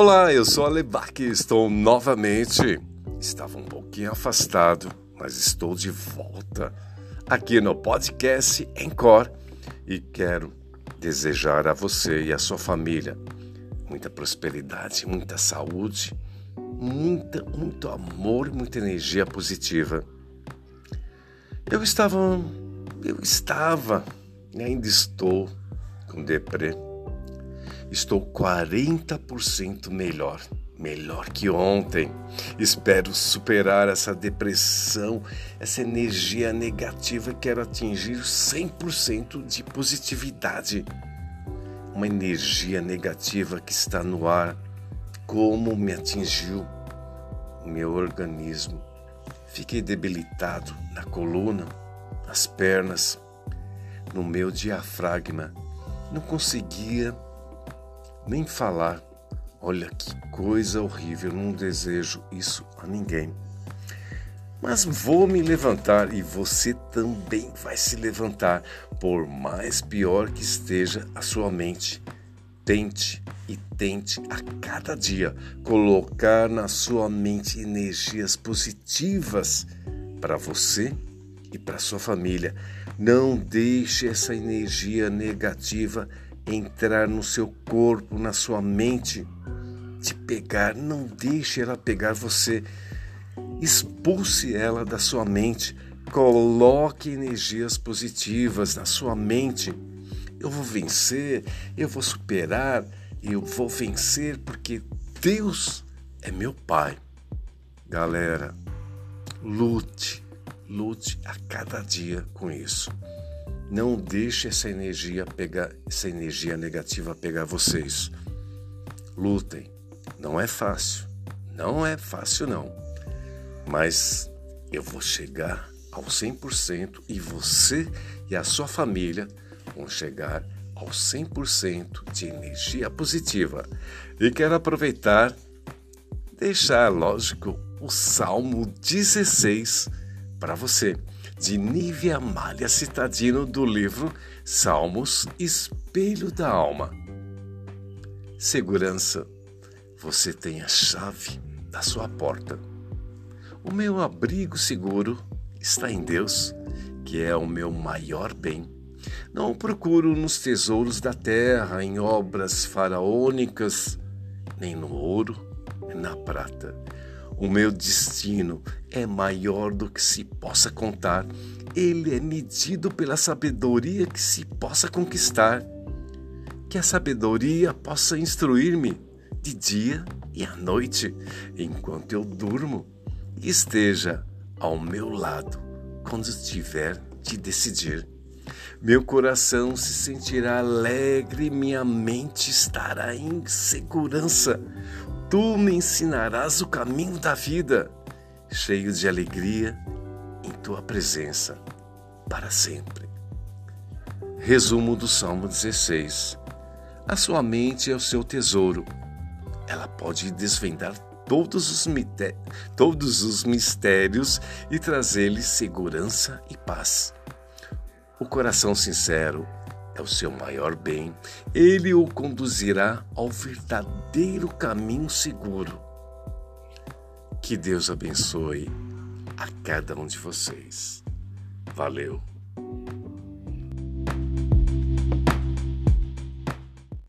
Olá, eu sou Alebac e estou novamente. Estava um pouquinho afastado, mas estou de volta aqui no podcast Encore e quero desejar a você e a sua família muita prosperidade, muita saúde, muita, muito amor, muita energia positiva. Eu estava, eu estava e ainda estou com deprê Estou 40% melhor, melhor que ontem. Espero superar essa depressão, essa energia negativa quero atingir 100% de positividade. Uma energia negativa que está no ar, como me atingiu o meu organismo. Fiquei debilitado na coluna, nas pernas, no meu diafragma. Não conseguia nem falar. Olha que coisa horrível, não desejo isso a ninguém. Mas vou me levantar e você também vai se levantar, por mais pior que esteja a sua mente. Tente e tente a cada dia colocar na sua mente energias positivas para você e para sua família. Não deixe essa energia negativa entrar no seu corpo, na sua mente, te pegar. Não deixe ela pegar você. Expulse ela da sua mente. Coloque energias positivas na sua mente. Eu vou vencer, eu vou superar, eu vou vencer porque Deus é meu Pai. Galera, lute, lute a cada dia com isso. Não deixe essa energia pegar, essa energia negativa pegar vocês. Lutem. Não é fácil. Não é fácil não. Mas eu vou chegar ao 100% e você e a sua família vão chegar ao 100% de energia positiva. E quero aproveitar deixar, lógico, o Salmo 16 para você de Nívia Amália Citadino do livro Salmos Espelho da Alma. Segurança, você tem a chave da sua porta. O meu abrigo seguro está em Deus, que é o meu maior bem. Não procuro nos tesouros da terra, em obras faraônicas, nem no ouro, na prata o meu destino é maior do que se possa contar. Ele é medido pela sabedoria que se possa conquistar. Que a sabedoria possa instruir-me de dia e à noite, enquanto eu durmo, e esteja ao meu lado quando tiver de decidir. Meu coração se sentirá alegre, minha mente estará em segurança. Tu me ensinarás o caminho da vida, cheio de alegria em tua presença para sempre. Resumo do Salmo 16. A sua mente é o seu tesouro. Ela pode desvendar todos os, todos os mistérios e trazer-lhe segurança e paz. O coração sincero é o seu maior bem. Ele o conduzirá ao verdadeiro caminho seguro. Que Deus abençoe a cada um de vocês. Valeu!